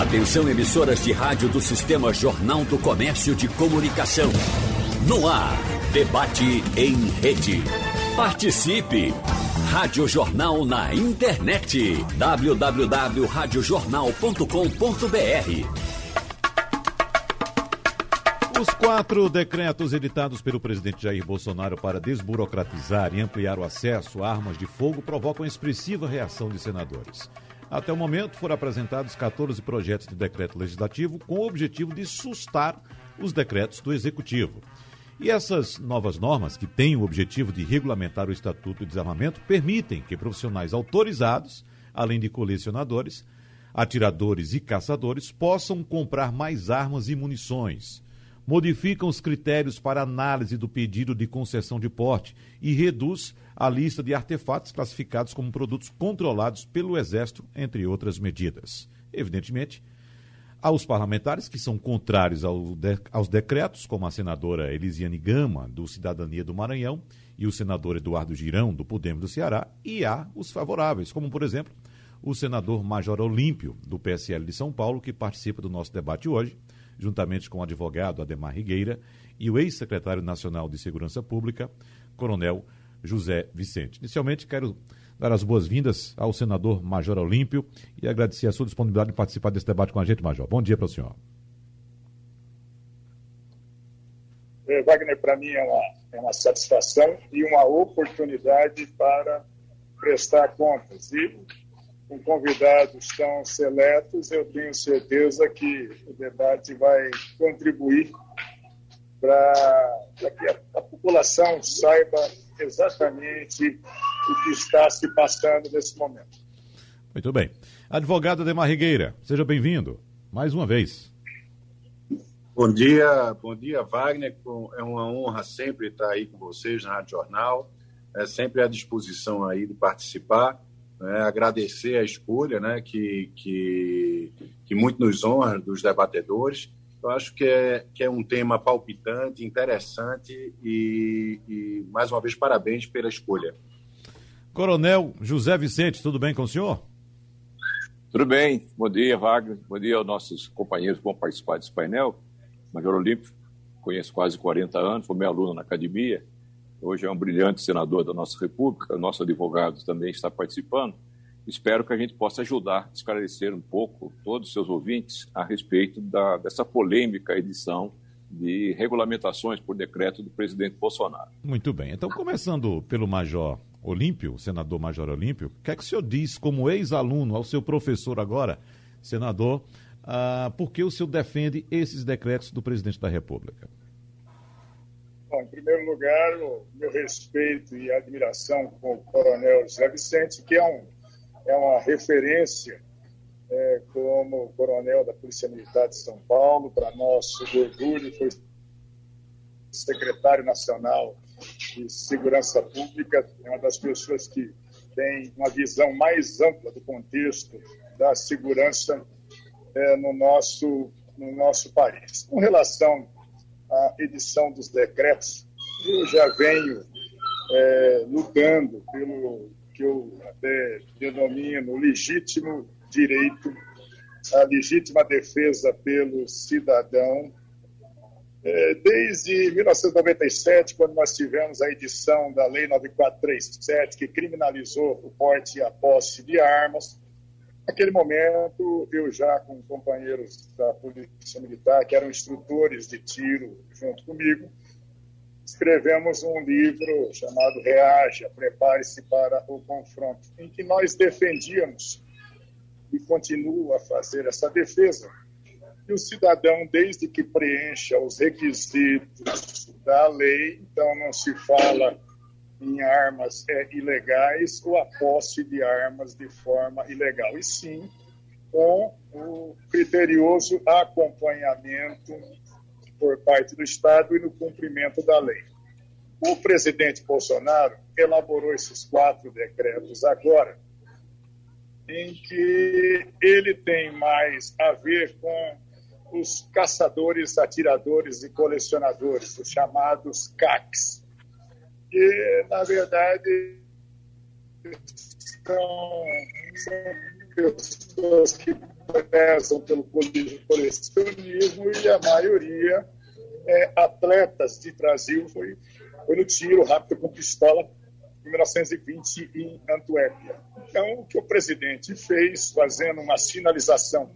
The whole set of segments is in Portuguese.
Atenção emissoras de rádio do Sistema Jornal do Comércio de Comunicação. No ar, debate em rede. Participe! Rádio Jornal na internet. www.radiojornal.com.br os quatro decretos editados pelo presidente Jair Bolsonaro para desburocratizar e ampliar o acesso a armas de fogo provocam expressiva reação de senadores. Até o momento, foram apresentados 14 projetos de decreto legislativo com o objetivo de sustar os decretos do Executivo. E essas novas normas, que têm o objetivo de regulamentar o Estatuto de Desarmamento, permitem que profissionais autorizados, além de colecionadores, atiradores e caçadores, possam comprar mais armas e munições modificam os critérios para análise do pedido de concessão de porte e reduz a lista de artefatos classificados como produtos controlados pelo Exército, entre outras medidas. Evidentemente, aos parlamentares que são contrários ao de, aos decretos, como a senadora Elisiane Gama, do Cidadania do Maranhão, e o senador Eduardo Girão, do Podemos do Ceará, e há os favoráveis, como, por exemplo, o senador Major Olímpio, do PSL de São Paulo, que participa do nosso debate hoje, juntamente com o advogado Ademar Rigueira e o ex-secretário nacional de Segurança Pública, Coronel José Vicente. Inicialmente, quero dar as boas-vindas ao senador Major Olímpio e agradecer a sua disponibilidade de participar desse debate com a gente, Major. Bom dia para o senhor. É, Wagner, para mim é uma, é uma satisfação e uma oportunidade para prestar contas. E com convidados tão seletos, eu tenho certeza que o debate vai contribuir para que a, a, população saiba exatamente o que está se passando nesse momento. Muito bem. Advogado Demar Rigueira, seja bem-vindo mais uma vez. Bom dia, bom dia, Wagner. É uma honra sempre estar aí com vocês na Rádio Jornal. É sempre à disposição aí de participar né, agradecer a escolha, né, que, que, que muito nos honra dos debatedores. Eu acho que é, que é um tema palpitante, interessante e, e, mais uma vez, parabéns pela escolha. Coronel José Vicente, tudo bem com o senhor? Tudo bem. Bom dia, Wagner. Bom dia aos nossos companheiros que vão participar desse painel. Major Olímpio, conheço quase 40 anos, foi meu aluno na academia hoje é um brilhante senador da nossa República, nosso advogado também está participando. Espero que a gente possa ajudar a esclarecer um pouco todos os seus ouvintes a respeito da, dessa polêmica edição de regulamentações por decreto do presidente Bolsonaro. Muito bem. Então, começando pelo Major Olímpio, senador Major Olímpio, o que é que o senhor diz como ex-aluno ao seu professor agora, senador, ah, por que o senhor defende esses decretos do presidente da República? Bom, em primeiro lugar, o meu respeito e admiração com o Coronel José Vicente, que é, um, é uma referência é, como coronel da Polícia Militar de São Paulo, para nosso orgulho, foi secretário nacional de Segurança Pública, é uma das pessoas que tem uma visão mais ampla do contexto da segurança é, no, nosso, no nosso país. Com relação a edição dos decretos, eu já venho é, lutando pelo que eu até denomino legítimo direito, a legítima defesa pelo cidadão, é, desde 1997, quando nós tivemos a edição da Lei 9437, que criminalizou o porte e a posse de armas, Naquele momento, eu já com companheiros da Polícia Militar, que eram instrutores de tiro junto comigo, escrevemos um livro chamado Reaja, Prepare-se para o Confronto, em que nós defendíamos e continuo a fazer essa defesa. E o cidadão, desde que preencha os requisitos da lei, então não se fala em armas é, ilegais ou a posse de armas de forma ilegal, e sim com o criterioso acompanhamento por parte do Estado e no cumprimento da lei. O presidente Bolsonaro elaborou esses quatro decretos agora, em que ele tem mais a ver com os caçadores, atiradores e colecionadores, os chamados CACs que, na verdade, são, pessoas que prezam pelo colecionismo e a maioria é, atletas de Brasil foi, foi no tiro rápido com pistola em 1920 em Antuérpia. Então, o que o presidente fez, fazendo uma sinalização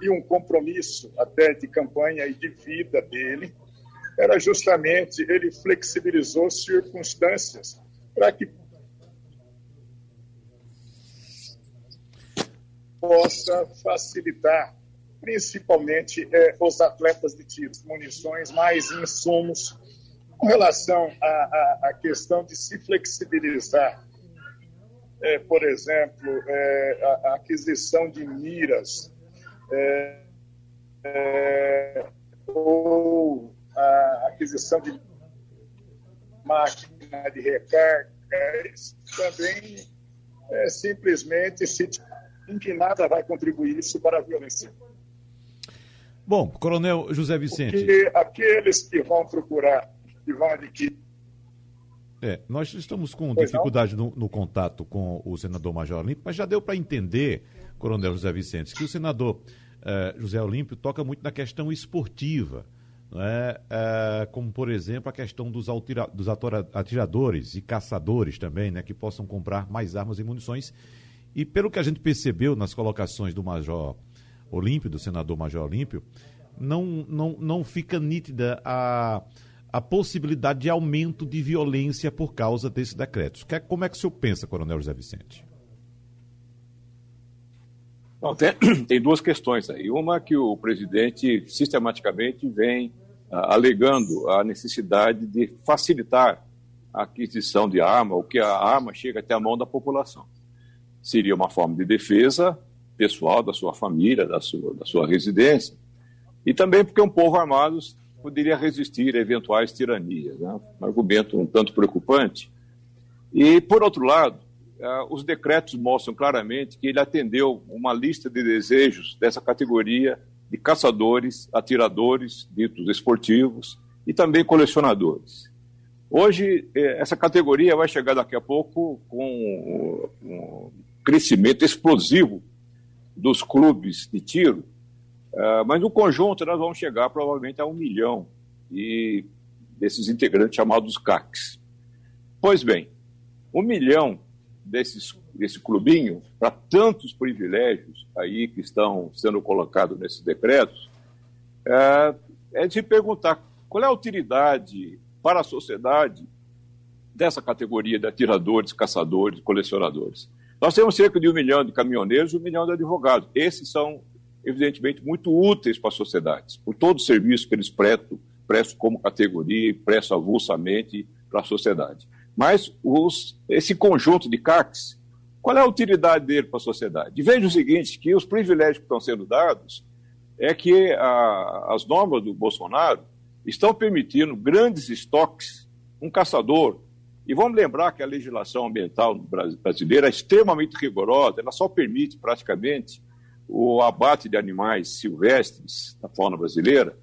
e um compromisso até de campanha e de vida dele, era justamente ele flexibilizou circunstâncias para que possa facilitar, principalmente é, os atletas de tiro, munições, mais insumos. Com relação à, questão de se flexibilizar, é, por exemplo, é, a, a, aquisição de miras ou a aquisição de máquina de recarga, também é, simplesmente se em que nada vai contribuir isso para a violência. Bom, Coronel José Vicente. Porque aqueles que vão procurar, que vão adquirir. É, nós estamos com pois dificuldade no, no, contato com o senador Major Olímpio, mas já deu para entender, Coronel José Vicente, que o senador eh, José Olímpio toca muito na questão esportiva. É? É, como, por exemplo, a questão dos, dos atiradores e caçadores também, né, que possam comprar mais armas e munições e pelo que a gente percebeu nas colocações do Major Olímpio, do senador Major Olímpio, não, não, não fica nítida a, a possibilidade de aumento de violência por causa desses decretos. Como é que o senhor pensa, Coronel José Vicente? Não, tem, tem, duas questões aí. Uma que o presidente sistematicamente vem alegando a necessidade de facilitar a aquisição de arma, ou que a arma chegue até a mão da população seria uma forma de defesa pessoal da sua família, da sua, da sua residência, e também porque um povo armado poderia resistir a eventuais tiranias. Né? Um argumento um tanto preocupante. E, por outro lado, uh, os decretos mostram claramente que ele atendeu uma lista de desejos dessa categoria de caçadores, atiradores, ditos esportivos, e também colecionadores. Hoje, eh, essa categoria vai chegar daqui a pouco com crescimento explosivo dos clubes de tiro, uh, mas no conjunto nós vamos chegar provavelmente a um milhão e desses integrantes chamados CACs. Pois bem, um milhão desses, desse clubinho, para tantos privilégios aí que estão sendo colocados nesses decretos, é, é de se perguntar qual é a utilidade para a sociedade dessa categoria de atiradores, caçadores, colecionadores. Nós temos cerca de um milhão de caminhoneiros e um milhão de advogados. Esses são, evidentemente, muito úteis para a sociedade, por todo o serviço que eles prestam, prestam como categoria e prestam avulsamente para a sociedade. Mas os, esse conjunto de CACs, qual é a utilidade dele para a sociedade? E veja o seguinte, que os privilégios que estão sendo dados é que a, as normas do Bolsonaro estão permitindo grandes estoques. Um caçador, e vamos lembrar que a legislação ambiental brasileira é extremamente rigorosa, ela só permite praticamente o abate de animais silvestres da fauna brasileira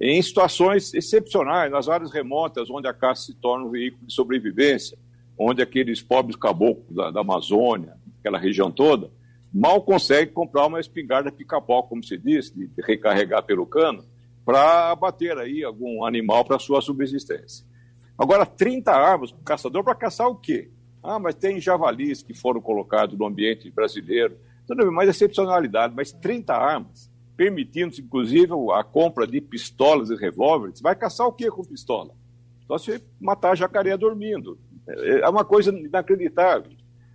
em situações excepcionais, nas áreas remotas, onde a caça se torna um veículo de sobrevivência, onde aqueles pobres caboclos da, da Amazônia, aquela região toda, mal conseguem comprar uma espingarda pica-pau, como se diz, de, recarregar pelo cano, para abater aí algum animal para sua subsistência. Agora, 30 armas para o caçador para caçar o quê? Ah, mas tem javalis que foram colocados no ambiente brasileiro. Tudo bem, mais excepcionalidade, mas 30 armas, permitindo inclusive a compra de pistolas e revólveres. Vai caçar o quê com pistola? Só se matar jacaré dormindo. É uma coisa inacreditável.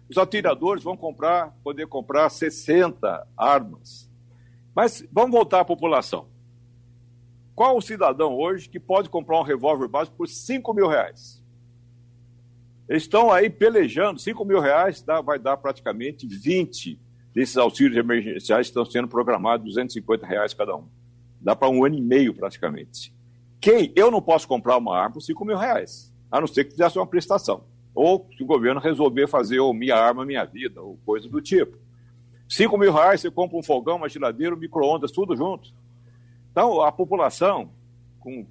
Os atiradores vão comprar, poder comprar 60 armas. Mas vamos voltar à população. Qual o cidadão hoje que pode comprar um revólver básico por 5 mil reais? Eles estão aí pelejando, 5 mil reais dá, vai dar praticamente 20 desses auxílios emergenciais que estão sendo programados, 250 reais cada um. Dá para um ano e meio praticamente. Quem? Eu não posso comprar uma arma por 5 mil reais, a não ser que fizesse uma prestação. Ou se o governo resolver fazer o Minha Arma Minha Vida, ou coisa do tipo. 5 mil reais você compra um fogão, uma geladeira, um micro-ondas, tudo junto. Então, a população, com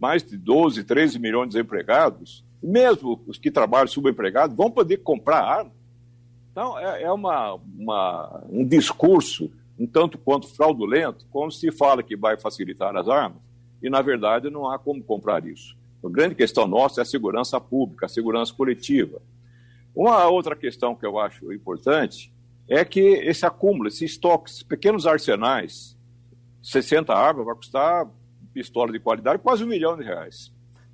mais de 12, 13 milhões de desempregados, mesmo os que trabalham subempregados, vão poder comprar arma. Então, é, é uma, uma, um discurso um tanto quanto fraudulento, como se fala que vai facilitar as armas, e na verdade não há como comprar isso. A grande questão nossa é a segurança pública, a segurança coletiva. Uma outra questão que eu acho importante é que esse acúmulo, esses estoques, pequenos arsenais, 60 armas vai custar pistola de qualidade quase um milhão de reais.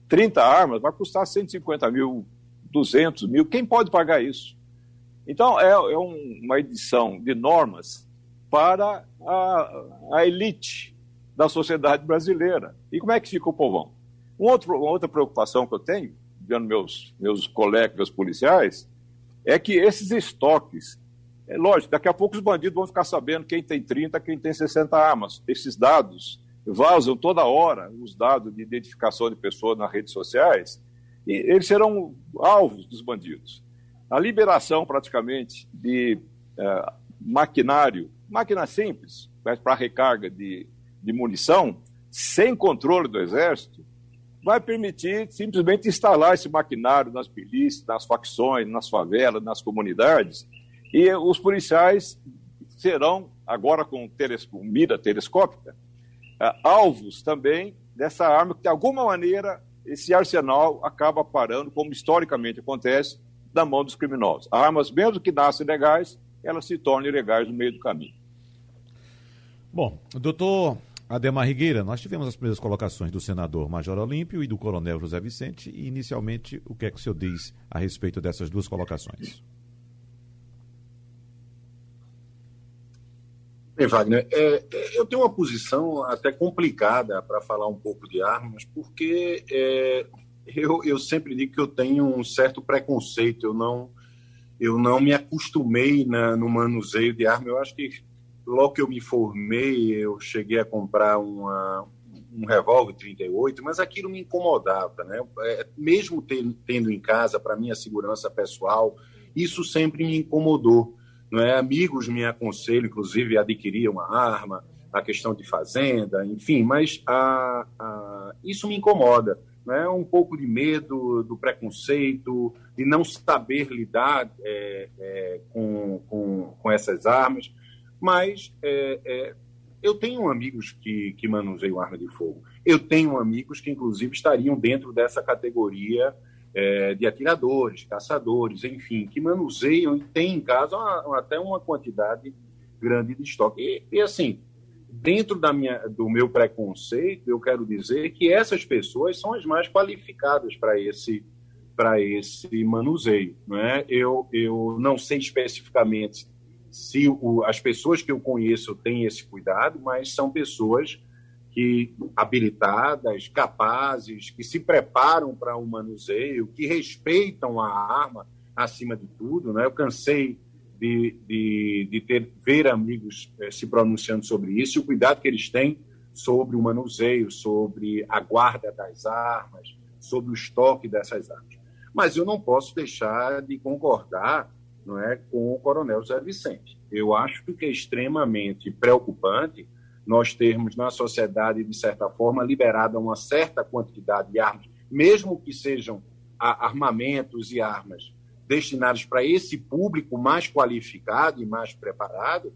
30 armas vai custar 150 mil, 200 mil. Quem pode pagar isso? Então, é, é um, uma edição de normas para a, a, elite da sociedade brasileira. E como é que fica o povão? Um outro, uma outra preocupação que eu tenho, vendo meus, meus colegas policiais, é que esses estoques, é lógico, daqui a pouco os bandidos vão ficar sabendo quem tem 30, quem tem 60 armas. Esses dados vazam toda hora, os dados de identificação de pessoas nas redes sociais, e eles serão alvos dos bandidos. A liberação, praticamente, de é, maquinário, máquina simples, mas para recarga de, de munição, sem controle do Exército, vai permitir simplesmente instalar esse maquinário nas milícias, nas facções, nas favelas, nas comunidades, e os policiais serão, agora com, com mira telescópica, uh, alvos também dessa arma que, de alguma maneira, esse arsenal acaba parando, como historicamente acontece, da mão dos criminosos. Armas, mesmo que nascem legais, elas se tornam ilegais no meio do caminho. Bom, doutor Ademar Rigueira, nós tivemos as primeiras colocações do senador Major Olímpio e do coronel José Vicente, e inicialmente, o que é que o senhor diz a respeito dessas duas colocações? Bem, Wagner, é, é, eu tenho uma posição até complicada para falar um pouco de armas, porque é, eu, eu sempre digo que eu tenho um certo preconceito, eu não, eu não me acostumei na, no manuseio de arma. Eu acho que logo que eu me formei, eu cheguei a comprar uma, um revólver 38, mas aquilo me incomodava, né? É, mesmo tendo em casa, para minha segurança pessoal, isso sempre me incomodou. Não é? Amigos me aconselham, inclusive, a adquirir uma arma, a questão de fazenda, enfim, mas a, a, isso me incomoda. Né? Um pouco de medo, do preconceito, de não saber lidar é, é, com, com, com, essas armas. Mas é, é, eu tenho amigos que, que manuseiam arma de fogo. Eu tenho amigos que, inclusive, estariam dentro dessa categoria é, de atiradores, caçadores, enfim, que manuseiam e têm em casa uma, até uma quantidade grande de estoque. E, e, assim, dentro da minha, do meu preconceito, eu quero dizer que essas pessoas são as mais qualificadas para esse para esse manuseio, né? Eu eu não sei especificamente se o, as pessoas que eu conheço têm esse cuidado, mas são pessoas que habilitadas, capazes, que se preparam para o manuseio, que respeitam a arma acima de tudo. Né? Eu cansei de, de, de ter, ver amigos eh, se pronunciando sobre isso e o cuidado que eles têm sobre o manuseio, sobre a guarda das armas, sobre o estoque dessas armas. Mas eu não posso deixar de concordar não é, com o coronel Zé Vicente. Eu acho que é extremamente preocupante nós termos na sociedade, de certa forma, liberada uma certa quantidade de armas, mesmo que sejam armamentos e armas destinados para esse público mais qualificado e mais preparado,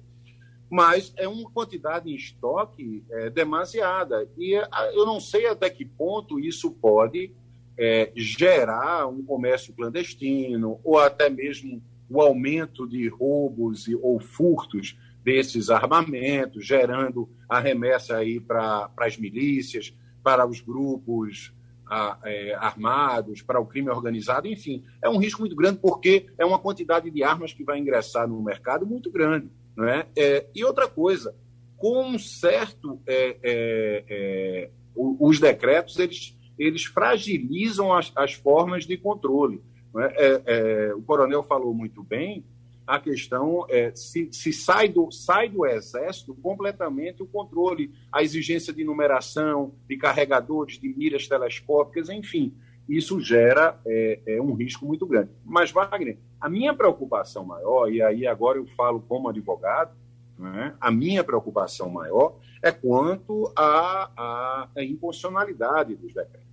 mas é uma quantidade em estoque é, demasiada. E eu não sei até que ponto isso pode é, gerar um comércio clandestino ou até mesmo o aumento de roubos e, ou furtos desses armamentos, gerando a remessa aí para as milícias, para os grupos a, é, armados, para o crime organizado, enfim, é um risco muito grande porque é uma quantidade de armas que vai ingressar no mercado muito grande. Não é? é e outra coisa, com um certo. É, é, é os decretos eles, eles fragilizam as, as formas de controle. É? É, o coronel falou muito bem a questão é se, se sai, do, sai do Exército completamente o controle, a exigência de numeração, de carregadores, de miras telescópicas, enfim. Isso gera é, é um risco muito grande. Mas, Wagner, a minha preocupação maior, e aí agora eu falo como advogado, né, a minha preocupação maior é quanto à, à impossibilidade dos decretos.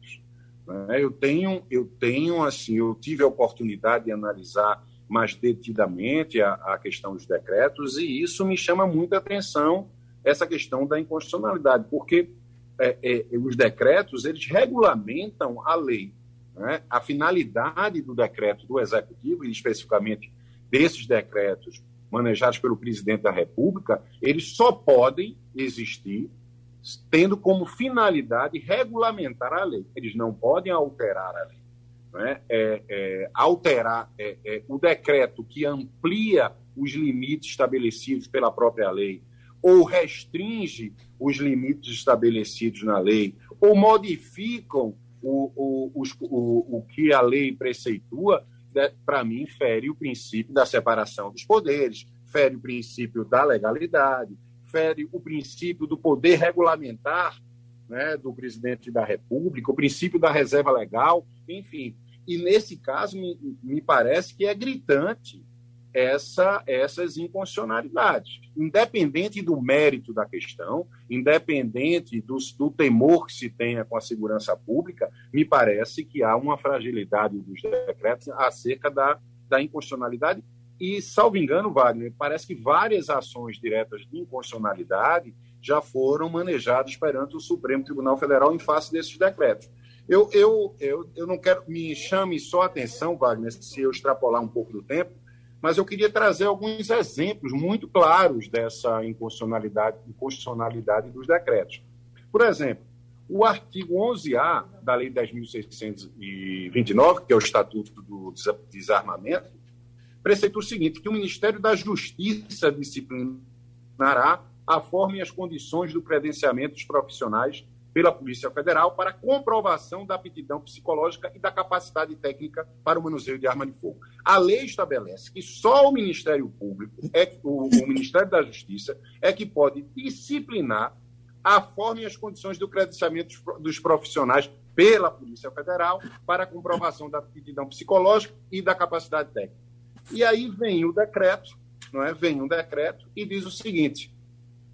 Né? Eu tenho, eu tenho assim, eu tive a oportunidade de analisar mais detidamente a, a questão dos decretos, e isso me chama muita atenção, essa questão da inconstitucionalidade, porque é, é, os decretos eles regulamentam a lei. Né? A finalidade do decreto do Executivo, e especificamente desses decretos manejados pelo presidente da República, eles só podem existir tendo como finalidade regulamentar a lei. Eles não podem alterar a lei. Né? É, é, alterar é, é, o decreto que amplia os limites estabelecidos pela própria lei, ou restringe os limites estabelecidos na lei, ou modificam o, o, os, o, o que a lei preceitua, né? para mim, fere o princípio da separação dos poderes, fere o princípio da legalidade, fere o princípio do poder regulamentar né, do presidente da República, o princípio da reserva legal, enfim. E nesse caso, me, me parece que é gritante essa, essas inconstitucionalidades. Independente do mérito da questão, independente do, temor que se tenha com a segurança pública, me parece que há uma fragilidade dos decretos acerca da, da inconstitucionalidade. E, salvo engano, Wagner, parece que várias ações diretas de inconstitucionalidade já foram manejadas perante o Supremo Tribunal Federal em face desses decretos. Eu, eu, eu, eu não quero me chame só a atenção, Wagner, se eu extrapolar um pouco do tempo, mas eu queria trazer alguns exemplos muito claros dessa inconstitucionalidade, inconstitucionalidade dos decretos. Por exemplo, o artigo 11A da Lei 10.629, que é o Estatuto do Desarmamento, preceitua o seguinte, que o Ministério da Justiça disciplinará a forma e as condições do credenciamento dos profissionais pela Polícia Federal para comprovação da aptidão psicológica e da capacidade técnica para o manuseio de arma de fogo. A lei estabelece que só o Ministério Público, é, o, o Ministério da Justiça, é que pode disciplinar a forma e as condições do credenciamento dos profissionais pela Polícia Federal para comprovação da aptidão psicológica e da capacidade técnica. E aí vem o decreto, não é? Vem um decreto e diz o seguinte: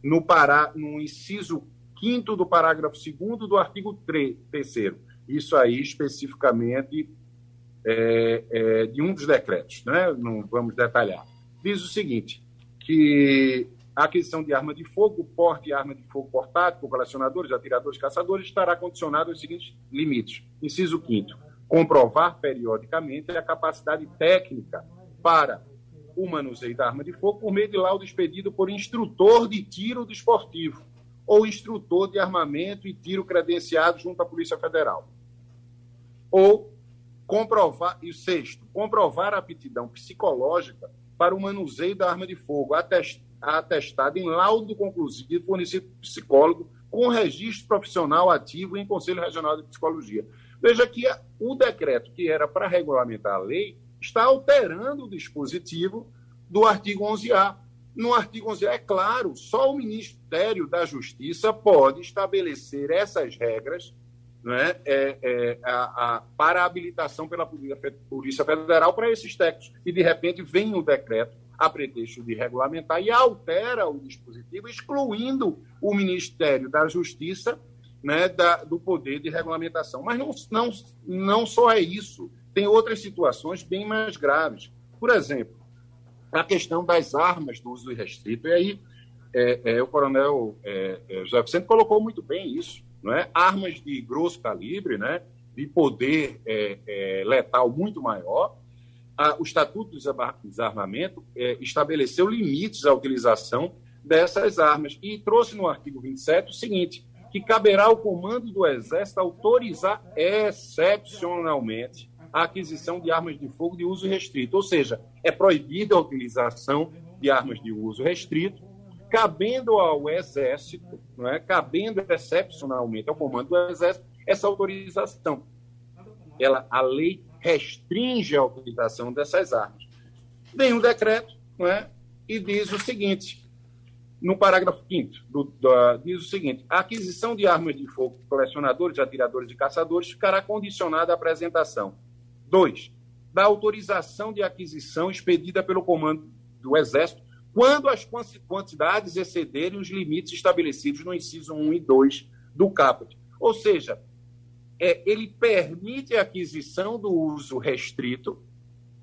no, pará, no inciso 5 do parágrafo 2 do artigo 3, isso aí especificamente é, é, de um dos decretos, né? não vamos detalhar. Diz o seguinte, que a aquisição de arma de fogo, porte de arma de fogo portátil por colecionadores, atiradores, caçadores, estará condicionado aos seguintes limites. Inciso 5 comprovar periodicamente a capacidade técnica para o manuseio da arma de fogo por meio de laudo expedido por instrutor de tiro desportivo ou instrutor de armamento e tiro credenciado junto à Polícia Federal. Ou comprovar, e sexto, comprovar a aptidão psicológica para o manuseio da arma de fogo, atestado em laudo conclusivo fornecido por psicólogo com registro profissional ativo em Conselho Regional de Psicologia. Veja que o decreto que era para regulamentar a lei está alterando o dispositivo do artigo 11A. No artigo 11A, é claro, só o Ministério da Justiça pode estabelecer essas regras né, é, é, a, a, para a habilitação pela Polícia Federal para esses textos. E, de repente, vem o decreto a pretexto de regulamentar e altera o dispositivo, excluindo o Ministério da Justiça né, da, do poder de regulamentação. Mas não, não, não só é isso tem outras situações bem mais graves. Por exemplo, a questão das armas do uso restrito. E aí, é, é, o coronel é, é, José Vicente colocou muito bem isso. Não é? Armas de grosso calibre, né? de poder é, é, letal muito maior. o Estatuto do Desarmamento estabeleceu limites à utilização dessas armas e trouxe no artigo 27 o seguinte, que caberá ao comando do Exército autorizar excepcionalmente a aquisição de armas de fogo de uso restrito, ou seja, é proibida a utilização de armas de uso restrito, cabendo ao Exército, não é? cabendo excepcionalmente ao comando do Exército, essa autorização. Ela, a lei restringe a utilização dessas armas. Vem um decreto não é? e diz o seguinte, no parágrafo 5 diz o seguinte: a aquisição de armas de fogo colecionadores, atiradores e caçadores ficará condicionada à apresentação Dois, da autorização de aquisição expedida pelo comando do Exército quando as quantidades excederem os limites estabelecidos no inciso 1 e 2 do caput. Ou seja, é, ele permite a aquisição do uso restrito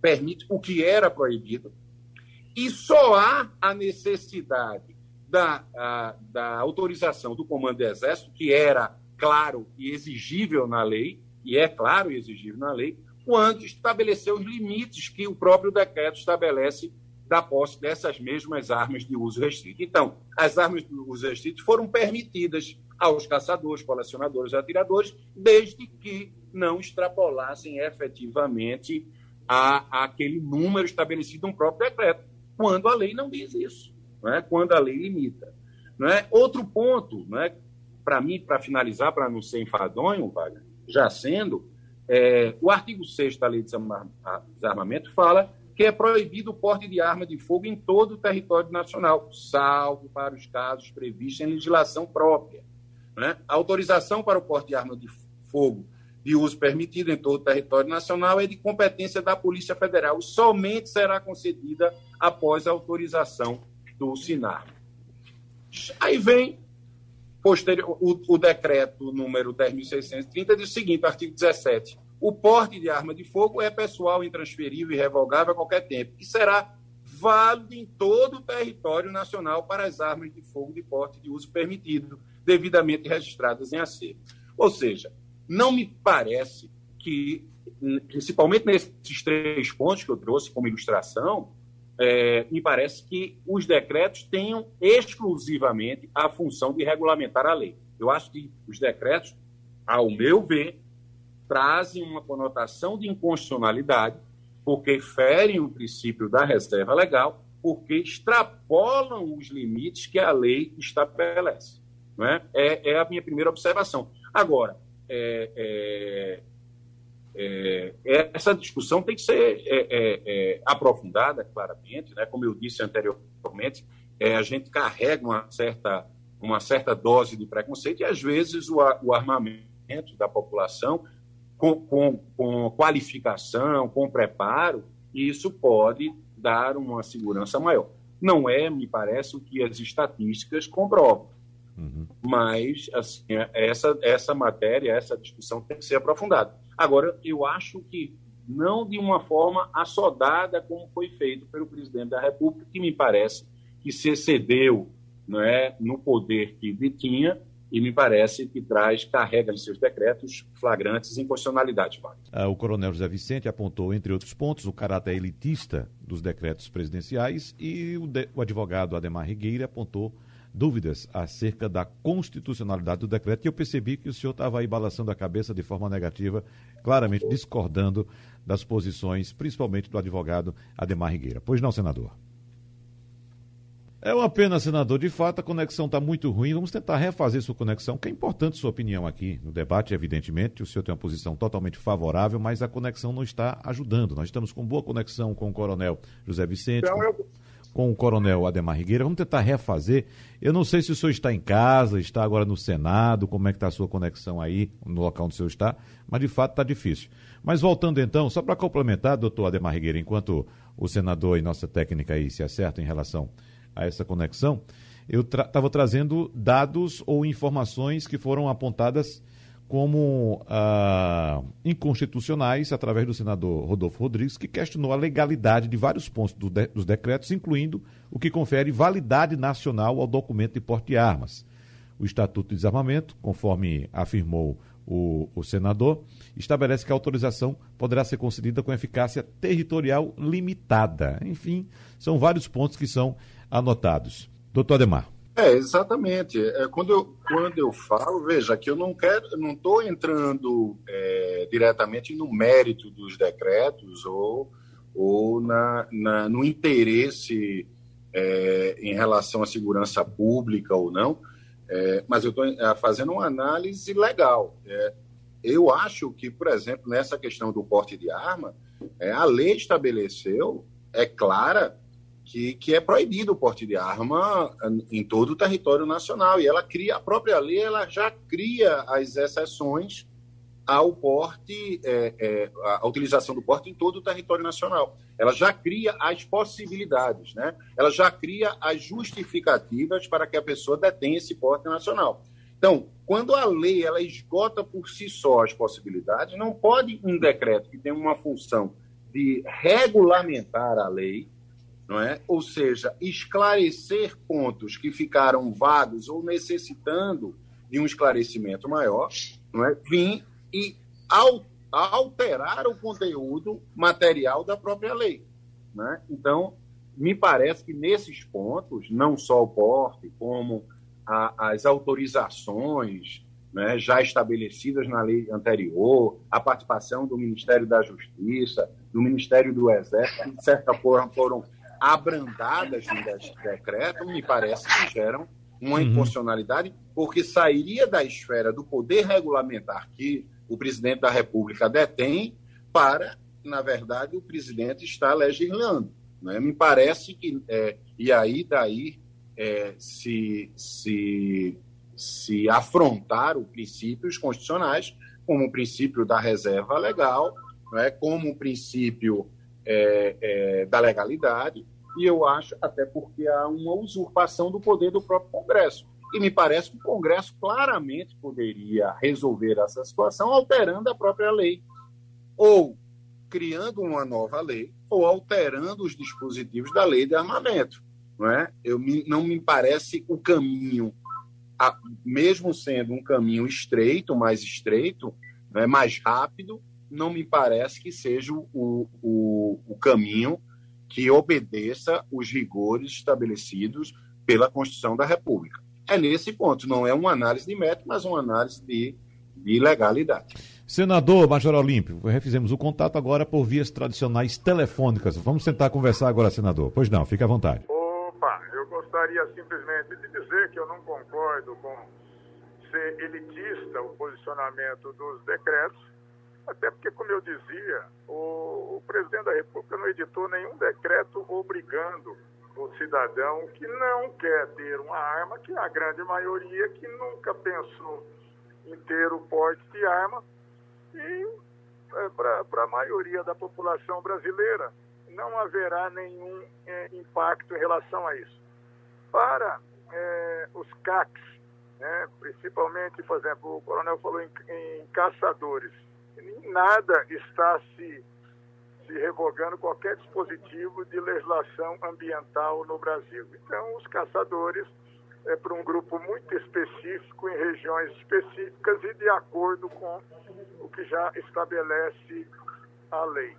permite o que era proibido, e só há a necessidade da, a, da autorização do Comando do Exército, que era claro e exigível na lei, e é claro e exigível na lei, quando estabeleceu os limites que o próprio decreto estabelece da posse dessas mesmas armas de uso restrito. Então, as armas de uso restrito foram permitidas aos caçadores, colecionadores atiradores, desde que não extrapolassem efetivamente a, aquele número estabelecido no próprio decreto, quando a lei não diz isso, não é? quando a lei limita. Não é? Outro ponto, não é? para mim, para finalizar, para não ser enfadonho, já sendo, é, o artigo 6 da Lei de Desarmamento fala que é proibido o porte de arma de fogo em todo o território nacional, salvo para os casos previstos em legislação própria. Né? A autorização para o porte de arma de fogo de uso permitido em todo o território nacional é de competência da Polícia Federal e somente será concedida após a autorização do SINAR. Aí vem posterior, o, o decreto número 10.630 diz o seguinte, artigo 17. O porte de arma de fogo é pessoal, intransferível e revogável a qualquer tempo e será válido em todo o território nacional para as armas de fogo de porte de uso permitido, devidamente registradas em acervo. Ou seja, não me parece que, principalmente nesses três pontos que eu trouxe como ilustração, é, me parece que os decretos tenham exclusivamente a função de regulamentar a lei. Eu acho que os decretos, ao meu ver, trazem uma conotação de inconstitucionalidade, porque ferem o princípio da reserva legal, porque extrapolam os limites que a lei estabelece. Não é? É, é a minha primeira observação. Agora, é, é, essa discussão tem que ser é, é, é, aprofundada, claramente, né? como eu disse anteriormente, é, a gente carrega uma certa, uma certa dose de preconceito e, às vezes, o, o armamento da população, com, com, com, qualificação, com preparo, isso pode dar uma segurança maior. Não é, me parece, o que as estatísticas comprovam. Uhum. Mas, assim, essa, essa matéria, essa discussão tem que ser aprofundada. Agora, eu acho que não de uma forma assodada como foi feito pelo presidente da República, que me parece que se excedeu não é, no poder que detinha e me parece que traz, carrega em seus decretos flagrantes inconstitucionalidade. Ah, o coronel José Vicente apontou, entre outros pontos, o caráter elitista dos decretos presidenciais e o, de, o advogado Ademar Rigueira apontou dúvidas acerca da constitucionalidade do decreto e eu percebi que o senhor estava aí balançando a cabeça de forma negativa, claramente discordando das posições, principalmente do advogado Ademar Rigueira. Pois não, senador? É uma pena, senador. De fato, a conexão está muito ruim. Vamos tentar refazer sua conexão, que é importante sua opinião aqui no debate, evidentemente. O senhor tem uma posição totalmente favorável, mas a conexão não está ajudando. Nós estamos com boa conexão com o coronel José Vicente. Então, eu, com o coronel Ademar Rigueira. Vamos tentar refazer. Eu não sei se o senhor está em casa, está agora no Senado, como é que está a sua conexão aí, no local onde o senhor está, mas de fato está difícil. Mas voltando então, só para complementar, doutor Ademar Rigueira, enquanto o senador e nossa técnica aí se acertam em relação a essa conexão, eu estava tra trazendo dados ou informações que foram apontadas como ah, inconstitucionais através do senador Rodolfo Rodrigues, que questionou a legalidade de vários pontos do de, dos decretos, incluindo o que confere validade nacional ao documento de porte de armas. O Estatuto de Desarmamento, conforme afirmou o, o senador, estabelece que a autorização poderá ser concedida com eficácia territorial limitada. Enfim, são vários pontos que são anotados. Doutor Ademar. É, exatamente. É, quando, eu, quando eu falo, veja, que eu não quero, não estou entrando é, diretamente no mérito dos decretos ou, ou na, na no interesse é, em relação à segurança pública ou não, é, mas eu estou é, fazendo uma análise legal. É, eu acho que, por exemplo, nessa questão do porte de arma, a lei estabeleceu, é clara, que, que é proibido o porte de arma em todo o território nacional. E ela cria, a própria lei ela já cria as exceções ao porte, é, é, a utilização do porte em todo o território nacional. Ela já cria as possibilidades, né? ela já cria as justificativas para que a pessoa detenha esse porte nacional. Então, quando a lei ela esgota por si só as possibilidades, não pode um decreto que tem uma função de regulamentar a lei, não é? ou seja, esclarecer pontos que ficaram vagos ou necessitando de um esclarecimento maior, não é? vir e alterar o conteúdo material da própria lei. Né? Então, me parece que nesses pontos, não só o porte, como a, as autorizações né, já estabelecidas na lei anterior, a participação do Ministério da Justiça, do Ministério do Exército, de certa forma foram abrandadas no decreto, me parece que geram uma uhum. inconstitucionalidade, porque sairia da esfera do poder regulamentar que o presidente da República detém para, na verdade, o presidente estar legislando. Né? Me parece que, é, e aí daí é, se, se, se afrontar os princípios constitucionais, como o princípio da reserva legal, né? como o princípio é, é, da legalidade, e eu acho até porque há uma usurpação do poder do próprio Congresso. E me parece que o Congresso claramente poderia resolver essa situação alterando a própria lei. Ou criando uma nova lei, ou alterando os dispositivos da lei de armamento. Não, é? Eu, não me parece o caminho, mesmo sendo um caminho estreito, mais estreito, é mais rápido, não me parece que seja o, o, o caminho que obedeça os rigores estabelecidos pela Constituição da República. É nesse ponto, não é uma análise de método, mas uma análise de, de legalidade. Senador Major Olímpio, refizemos o contato agora por vias tradicionais telefônicas. Vamos tentar conversar agora, senador. Pois não, fique à vontade. Opa, eu gostaria simplesmente de dizer que eu não concordo com ser elitista o posicionamento dos decretos, até porque, como eu dizia, o, o presidente da República não editou nenhum decreto obrigando o cidadão que não quer ter uma arma, que a grande maioria que nunca pensou em ter o porte de arma, e é, para a maioria da população brasileira não haverá nenhum é, impacto em relação a isso. Para é, os CACs, né, principalmente, por exemplo, o coronel falou em, em caçadores, nada está se, se revogando qualquer dispositivo de legislação ambiental no Brasil. Então, os caçadores é para um grupo muito específico, em regiões específicas e de acordo com o que já estabelece a lei.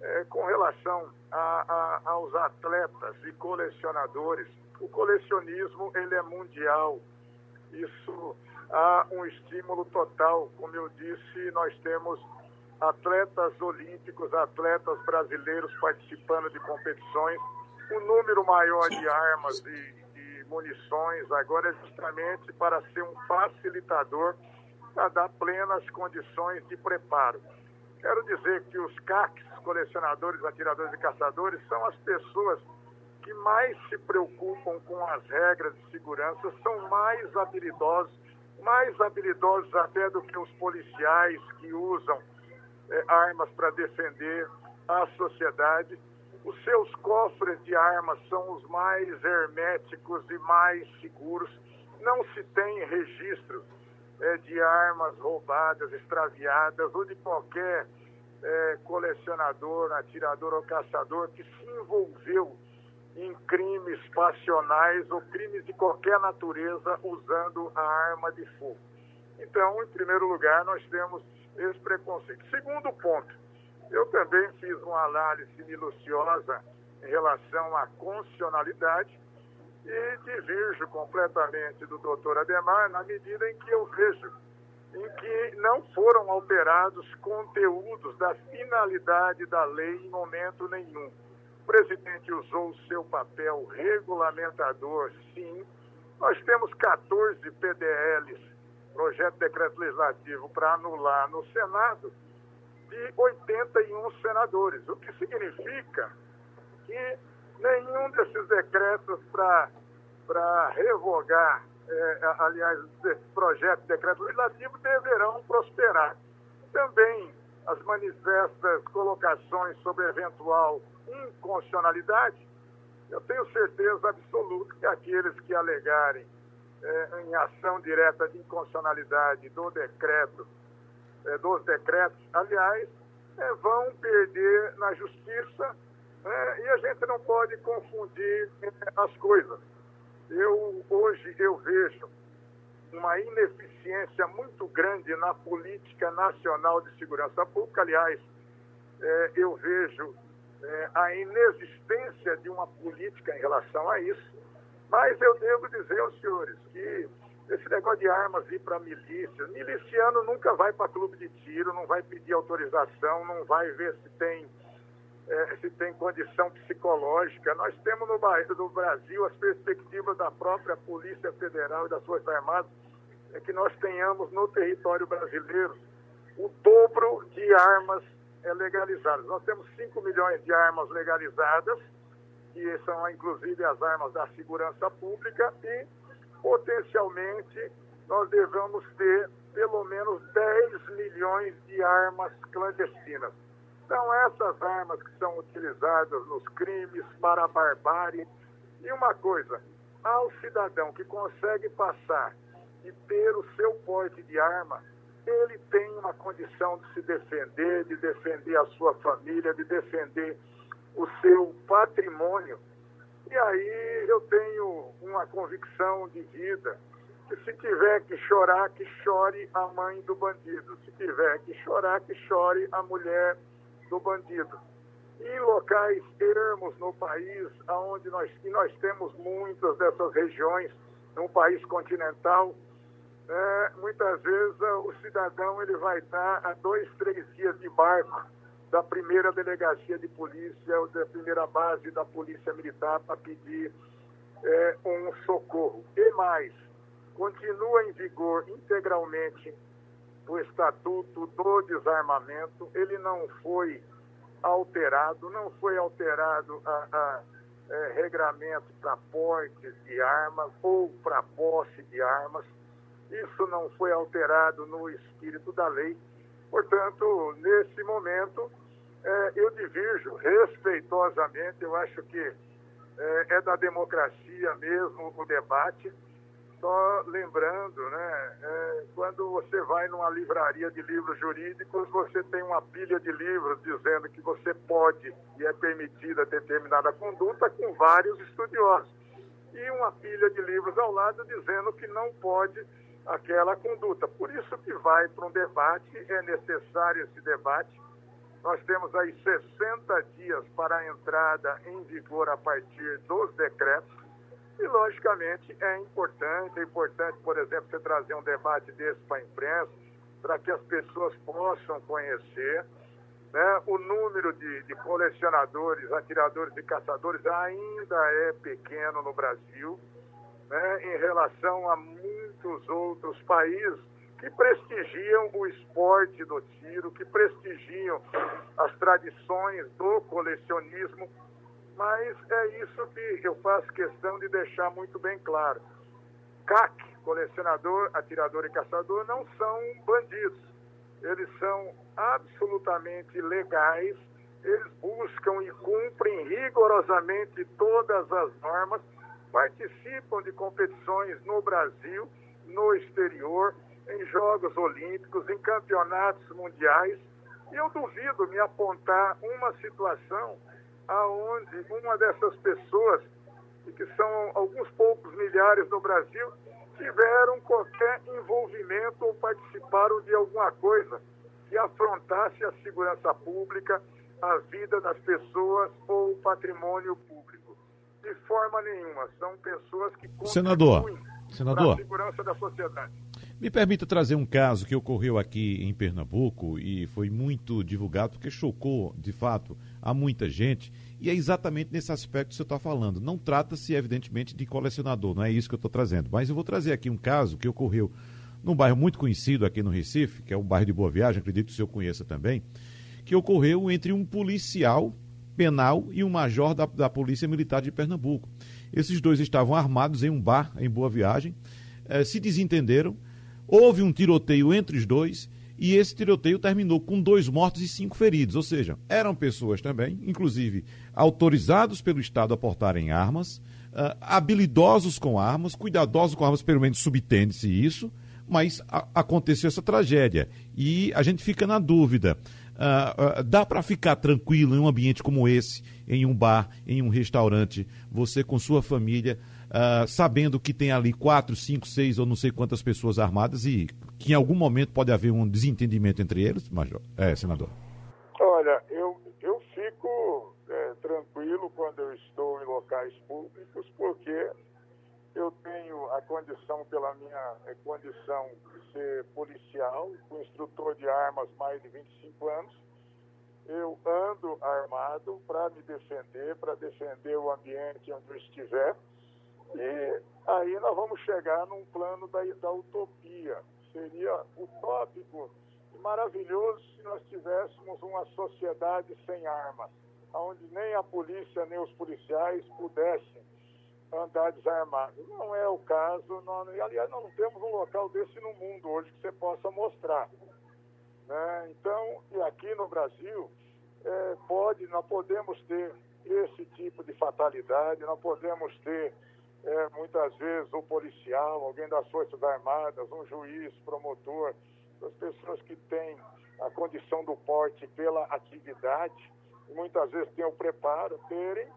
É, com relação a, a, aos atletas e colecionadores, o colecionismo ele é mundial. Isso há um estímulo total. Como eu disse, nós temos atletas olímpicos, atletas brasileiros participando de competições, um número maior de armas e, e munições agora é justamente para ser um facilitador para dar plenas condições de preparo. Quero dizer que os CACs, colecionadores, atiradores e caçadores, são as pessoas que mais se preocupam com as regras de segurança, são mais habilidosos mais habilidosos até do que os policiais que usam é, armas para defender a sociedade. Os seus cofres de armas são os mais herméticos e mais seguros. Não se tem registro é, de armas roubadas, extraviadas ou de qualquer é, colecionador, atirador ou caçador que se envolveu em crimes passionais ou crimes de qualquer natureza usando a arma de fogo. Então, em primeiro lugar, nós temos esse preconceito. Segundo ponto, eu também fiz uma análise minuciosa em relação à constitucionalidade e divirjo completamente do doutor Ademar na medida em que eu vejo em que não foram alterados conteúdos da finalidade da lei em momento nenhum. O presidente usou o seu papel regulamentador, sim. Nós temos 14 PDLs, projeto de decreto legislativo, para anular no Senado, de 81 senadores, o que significa que nenhum desses decretos para revogar, é, aliás, projeto de decreto legislativo deverão prosperar. Também as manifestas colocações sobre eventual inconstitucionalidade, eu tenho certeza absoluta que aqueles que alegarem é, em ação direta de inconstitucionalidade do decreto, é, dos decretos, aliás, é, vão perder na justiça e a gente não pode confundir as coisas. Eu hoje eu vejo uma ineficiência muito grande na política nacional de segurança pública. Aliás, é, eu vejo é, a inexistência de uma política em relação a isso. Mas eu devo dizer aos senhores que esse negócio de armas ir para milícia, miliciano nunca vai para clube de tiro, não vai pedir autorização, não vai ver se tem é, se tem condição psicológica. Nós temos no, no Brasil as perspectivas da própria Polícia Federal e das Forças Armadas é que nós tenhamos no território brasileiro o dobro de armas é, legalizadas. Nós temos 5 milhões de armas legalizadas, que são inclusive as armas da segurança pública, e potencialmente nós devemos ter pelo menos 10 milhões de armas clandestinas. Então, essas armas que são utilizadas nos crimes para a barbárie. E uma coisa, ao cidadão que consegue passar e ter o seu porte de arma, ele tem uma condição de se defender, de defender a sua família, de defender o seu patrimônio. E aí eu tenho uma convicção de vida que se tiver que chorar, que chore a mãe do bandido. Se tiver que chorar, que chore a mulher do bandido. Em locais ermos no país, onde nós, e nós temos muitas dessas regiões, num país continental, é, muitas vezes o cidadão ele vai estar a dois, três dias de barco da primeira delegacia de polícia ou da primeira base da polícia militar para pedir é, um socorro. E mais, continua em vigor integralmente o Estatuto do Desarmamento, ele não foi alterado, não foi alterado a, a é, regramento para portes de armas ou para posse de armas, isso não foi alterado no espírito da lei. Portanto, nesse momento, é, eu divirjo respeitosamente, eu acho que é, é da democracia mesmo o debate só lembrando, né, é, quando você vai numa livraria de livros jurídicos, você tem uma pilha de livros dizendo que você pode e é permitida determinada conduta com vários estudiosos. E uma pilha de livros ao lado dizendo que não pode aquela conduta. Por isso que vai para um debate, é necessário esse debate. Nós temos aí 60 dias para a entrada em vigor a partir dos decretos e, logicamente, é importante, é importante, por exemplo, você trazer um debate desse para a imprensa, para que as pessoas possam conhecer. Né? O número de, de colecionadores, atiradores e caçadores ainda é pequeno no Brasil, né? em relação a muitos outros países que prestigiam o esporte do tiro, que prestigiam as tradições do colecionismo mas é isso que eu faço questão de deixar muito bem claro. CAC, colecionador, atirador e caçador, não são bandidos. Eles são absolutamente legais, eles buscam e cumprem rigorosamente todas as normas, participam de competições no Brasil, no exterior, em Jogos Olímpicos, em campeonatos mundiais. E eu duvido me apontar uma situação aonde uma dessas pessoas, e que são alguns poucos milhares no Brasil, tiveram qualquer envolvimento ou participaram de alguma coisa que afrontasse a segurança pública, a vida das pessoas ou o patrimônio público. De forma nenhuma. São pessoas que Senador, senador, a segurança da sociedade. Me permita trazer um caso que ocorreu aqui em Pernambuco e foi muito divulgado porque chocou, de fato, a muita gente. E é exatamente nesse aspecto que você está falando. Não trata-se, evidentemente, de colecionador, não é isso que eu estou trazendo. Mas eu vou trazer aqui um caso que ocorreu num bairro muito conhecido aqui no Recife, que é o bairro de Boa Viagem, acredito que o senhor conheça também, que ocorreu entre um policial penal e um major da, da Polícia Militar de Pernambuco. Esses dois estavam armados em um bar em Boa Viagem, eh, se desentenderam, houve um tiroteio entre os dois e esse tiroteio terminou com dois mortos e cinco feridos, ou seja, eram pessoas também, inclusive autorizados pelo Estado a portarem armas, uh, habilidosos com armas, cuidadosos com armas, pelo menos subtende-se isso, mas a, aconteceu essa tragédia. E a gente fica na dúvida. Uh, uh, dá para ficar tranquilo em um ambiente como esse, em um bar, em um restaurante, você com sua família, uh, sabendo que tem ali quatro, cinco, seis ou não sei quantas pessoas armadas e que em algum momento pode haver um desentendimento entre eles, Major, é, senador? Olha, eu, eu fico é, tranquilo quando eu estou em locais públicos, porque eu tenho a condição, pela minha é, condição de ser policial, instrutor de armas mais de 25 anos, eu ando armado para me defender, para defender o ambiente onde eu estiver. E aí nós vamos chegar num plano da, da utopia. Seria utópico e maravilhoso se nós tivéssemos uma sociedade sem armas, onde nem a polícia nem os policiais pudessem andar desarmados. Não é o caso, não, aliás, nós não temos um local desse no mundo hoje que você possa mostrar. Né? Então, e aqui no Brasil, é, pode, nós podemos ter esse tipo de fatalidade, nós podemos ter é, muitas vezes o policial, alguém das Forças Armadas, um juiz, promotor, as pessoas que têm a condição do porte pela atividade, muitas vezes têm o preparo, terem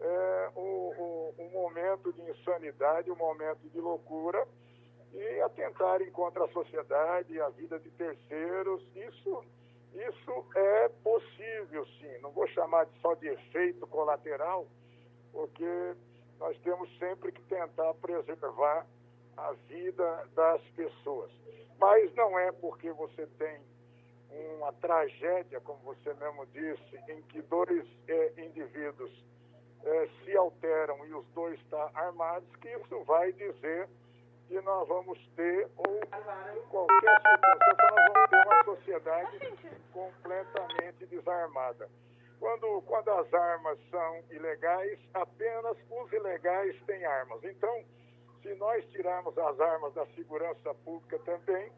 é, um, um, momento de insanidade, um momento de loucura, e atentarem contra a sociedade e a vida de terceiros. Isso, isso é possível, sim. Não vou chamar só de efeito colateral, porque nós temos sempre que tentar preservar a vida das pessoas. Mas não é porque você tem uma tragédia, como você mesmo disse, em que dois é, indivíduos é, se alteram e os dois estão armados, que isso vai dizer que nós vamos ter, ou em qualquer circunstância, nós vamos ter uma sociedade completamente desarmada. Quando, quando as armas são ilegais, apenas os ilegais têm armas. Então, se nós tirarmos as armas da segurança pública também,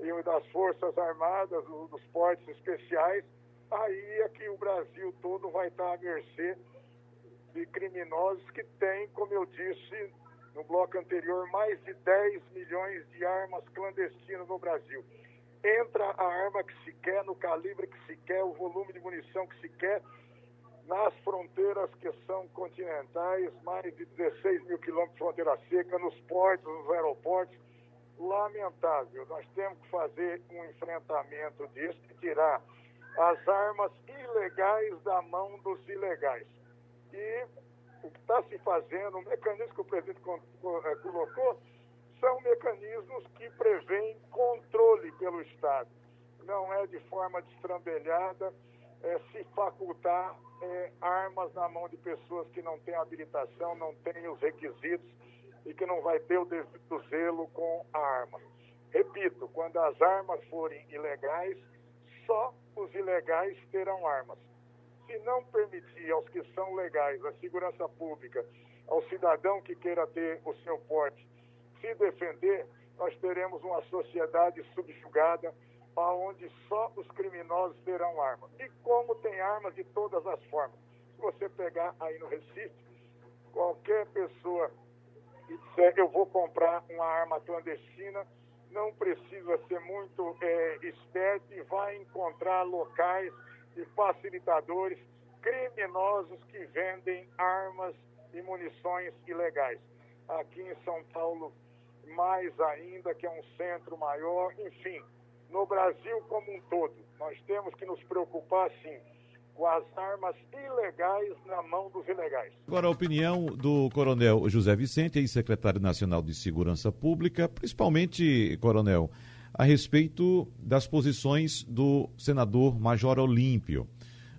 e das Forças Armadas, dos portes especiais, aí é que o Brasil todo vai estar à mercê de criminosos que têm, como eu disse no bloco anterior, mais de 10 milhões de armas clandestinas no Brasil entra a arma que se quer, no calibre que se quer, o volume de munição que se quer, nas fronteiras que são continentais, mais de 16 mil quilômetros de fronteira seca, nos portos, nos aeroportos. Lamentável. Nós temos que fazer um enfrentamento disso e tirar as armas ilegais da mão dos ilegais. E o que está se fazendo, o mecanismo que o presidente eh, colocou, são mecanismos que prevêem controle pelo Estado. Não é de forma destrambelhada é, se facultar é, armas na mão de pessoas que não têm habilitação, não têm os requisitos e que não vai ter o devido zelo com a arma. Repito, quando as armas forem ilegais, só os ilegais terão armas. Se não permitir aos que são legais, à segurança pública, ao cidadão que queira ter o seu porte, se defender, nós teremos uma sociedade subjugada onde só os criminosos terão armas. E como tem armas de todas as formas. Se você pegar aí no Recife, qualquer pessoa que disser eu vou comprar uma arma clandestina, não precisa ser muito é, esperto e vai encontrar locais e facilitadores criminosos que vendem armas e munições ilegais. Aqui em São Paulo mais ainda, que é um centro maior, enfim, no Brasil como um todo. Nós temos que nos preocupar, sim, com as armas ilegais na mão dos ilegais. Agora, a opinião do coronel José Vicente, ex-secretário nacional de Segurança Pública, principalmente, coronel, a respeito das posições do senador Major Olímpio.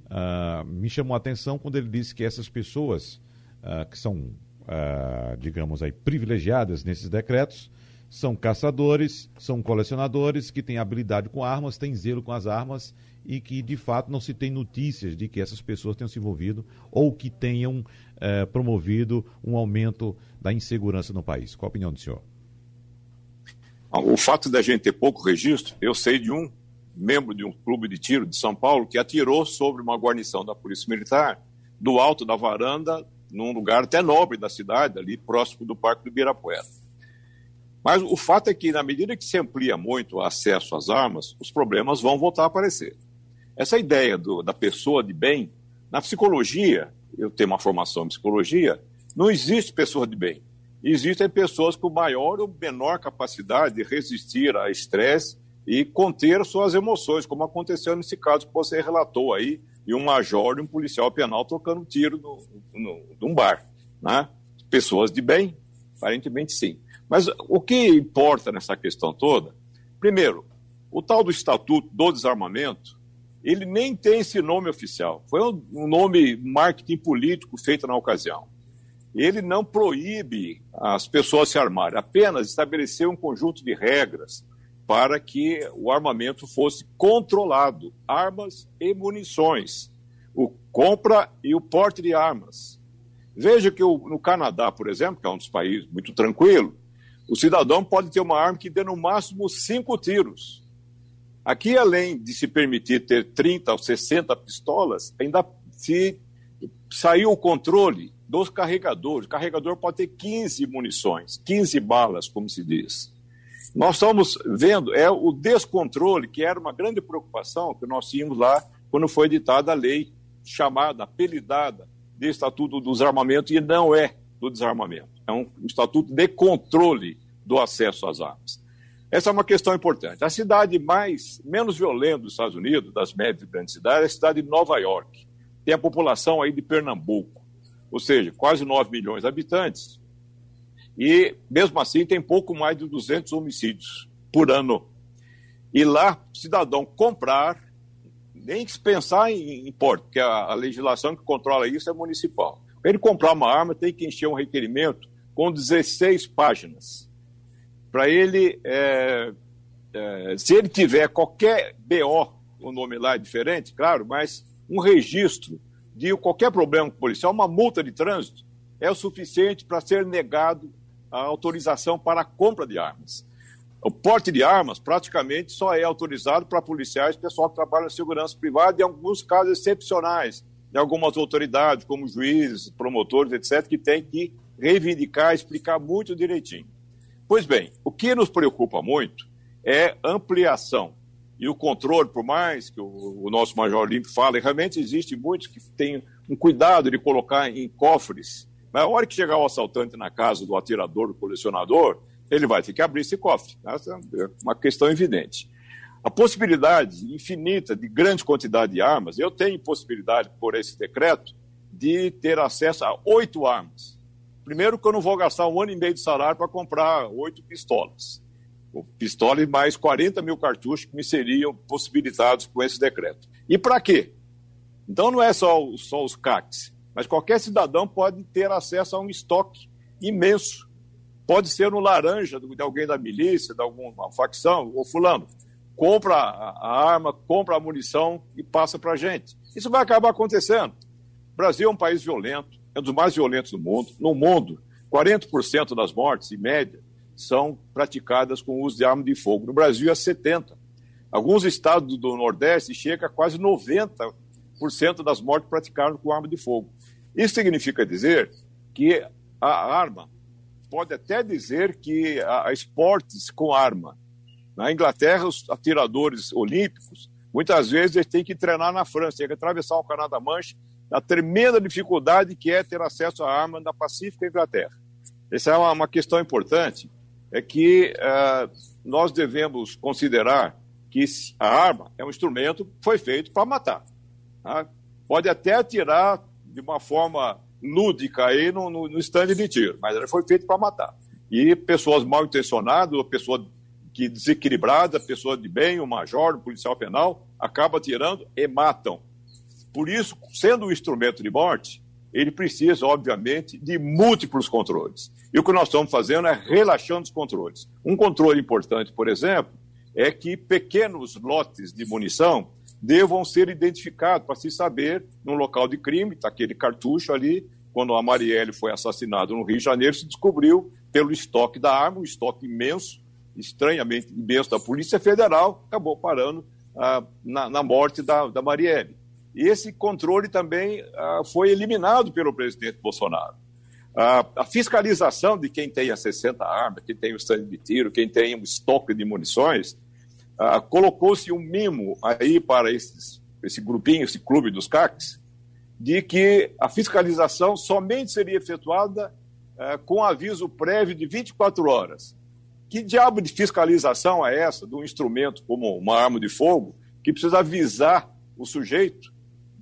Uh, me chamou a atenção quando ele disse que essas pessoas uh, que são ah, digamos aí, privilegiadas nesses decretos, são caçadores, são colecionadores que têm habilidade com armas, têm zelo com as armas e que de fato não se tem notícias de que essas pessoas tenham se envolvido ou que tenham eh, promovido um aumento da insegurança no país. Qual a opinião do senhor? O fato da gente ter pouco registro, eu sei de um membro de um clube de tiro de São Paulo que atirou sobre uma guarnição da Polícia Militar do alto da varanda num lugar até nobre da cidade, ali próximo do Parque do Ibirapuera. Mas o fato é que, na medida que se amplia muito o acesso às armas, os problemas vão voltar a aparecer. essa ideia do, da pessoa de bem, na psicologia, eu tenho uma formação em psicologia, não existe pessoa de bem. Existem pessoas com maior ou menor capacidade de resistir a estresse e conter suas emoções, como aconteceu nesse caso que você relatou aí, de um major e um policial penal trocando tiro no, no, num bar. Né? Pessoas de bem? Aparentemente sim. Mas o que importa nessa questão toda, primeiro, o tal do Estatuto do Desarmamento, ele nem tem esse nome oficial. Foi um nome marketing político feito na ocasião. Ele não proíbe as pessoas se armarem, apenas estabeleceu um conjunto de regras para que o armamento fosse controlado, armas e munições, o compra e o porte de armas. Veja que o, no Canadá, por exemplo, que é um dos países muito tranquilo, o cidadão pode ter uma arma que dê no máximo cinco tiros. Aqui, além de se permitir ter 30 ou 60 pistolas, ainda se saiu o controle dos carregadores. O carregador pode ter 15 munições, 15 balas, como se diz. Nós estamos vendo, é o descontrole, que era uma grande preocupação que nós tínhamos lá quando foi editada a lei chamada, apelidada, de Estatuto dos Armamentos, e não é do desarmamento. É um estatuto de controle do acesso às armas. Essa é uma questão importante. A cidade mais menos violenta dos Estados Unidos, das médias e grandes cidades, é a cidade de Nova York. Tem a população aí de Pernambuco, ou seja, quase 9 milhões de habitantes. E, mesmo assim, tem pouco mais de 200 homicídios por ano. E lá, cidadão comprar, nem pensar em, em porte, porque a, a legislação que controla isso é municipal. Para ele comprar uma arma, tem que encher um requerimento com 16 páginas para ele, é, é, se ele tiver qualquer BO, o nome lá é diferente, claro, mas um registro de qualquer problema com o policial, uma multa de trânsito, é o suficiente para ser negado a autorização para a compra de armas. O porte de armas praticamente só é autorizado para policiais, pessoal que trabalha na segurança privada, em alguns casos excepcionais, de algumas autoridades, como juízes, promotores, etc., que tem que reivindicar, explicar muito direitinho. Pois bem, o que nos preocupa muito é ampliação e o controle, por mais que o, o nosso Major Olímpio fale, realmente existe muitos que têm um cuidado de colocar em cofres. Mas a hora que chegar o assaltante na casa do atirador, do colecionador, ele vai ter que abrir esse cofre. Essa é uma questão evidente. A possibilidade infinita de grande quantidade de armas, eu tenho possibilidade, por esse decreto, de ter acesso a oito armas. Primeiro que eu não vou gastar um ano e meio de salário para comprar oito pistolas. Pistola e mais 40 mil cartuchos que me seriam possibilitados com esse decreto. E para quê? Então não é só, só os CACs, mas qualquer cidadão pode ter acesso a um estoque imenso. Pode ser no laranja de alguém da milícia, de alguma facção, ou fulano. Compra a arma, compra a munição e passa para a gente. Isso vai acabar acontecendo. O Brasil é um país violento é um dos mais violentos do mundo. No mundo, 40% das mortes, em média, são praticadas com o uso de arma de fogo. No Brasil, é 70%. Alguns estados do Nordeste chega a quase 90% das mortes praticadas com arma de fogo. Isso significa dizer que a arma pode até dizer que há esportes com arma. Na Inglaterra, os atiradores olímpicos, muitas vezes, eles têm que treinar na França, têm que atravessar o Canal da Mancha da tremenda dificuldade que é ter acesso à arma na Pacífica Inglaterra. Essa é uma, uma questão importante, é que uh, nós devemos considerar que a arma é um instrumento que foi feito para matar. Tá? Pode até atirar de uma forma lúdica aí no, no, no estande de tiro, mas ela foi feita para matar. E pessoas mal intencionadas, ou pessoa que desequilibrada, pessoa de bem, o major, o policial penal, acaba atirando e matam. Por isso, sendo um instrumento de morte, ele precisa, obviamente, de múltiplos controles. E o que nós estamos fazendo é relaxando os controles. Um controle importante, por exemplo, é que pequenos lotes de munição devam ser identificados para se saber, no local de crime, está aquele cartucho ali, quando a Marielle foi assassinada no Rio de Janeiro, se descobriu pelo estoque da arma, um estoque imenso, estranhamente imenso da Polícia Federal, acabou parando ah, na, na, morte da, da Marielle. E esse controle também ah, foi eliminado pelo presidente Bolsonaro. Ah, a fiscalização de quem as 60 armas, quem tem o stand de tiro, quem tem um estoque de munições, ah, colocou-se um mimo aí para esses esse grupinho, esse clube dos CACs, de que a fiscalização somente seria efetuada é, com aviso prévio de 24 horas. Que diabo de fiscalização é essa de um instrumento como uma arma de fogo que precisa avisar o sujeito